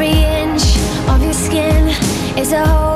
Every inch of your skin is a hole